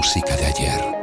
música de ayer.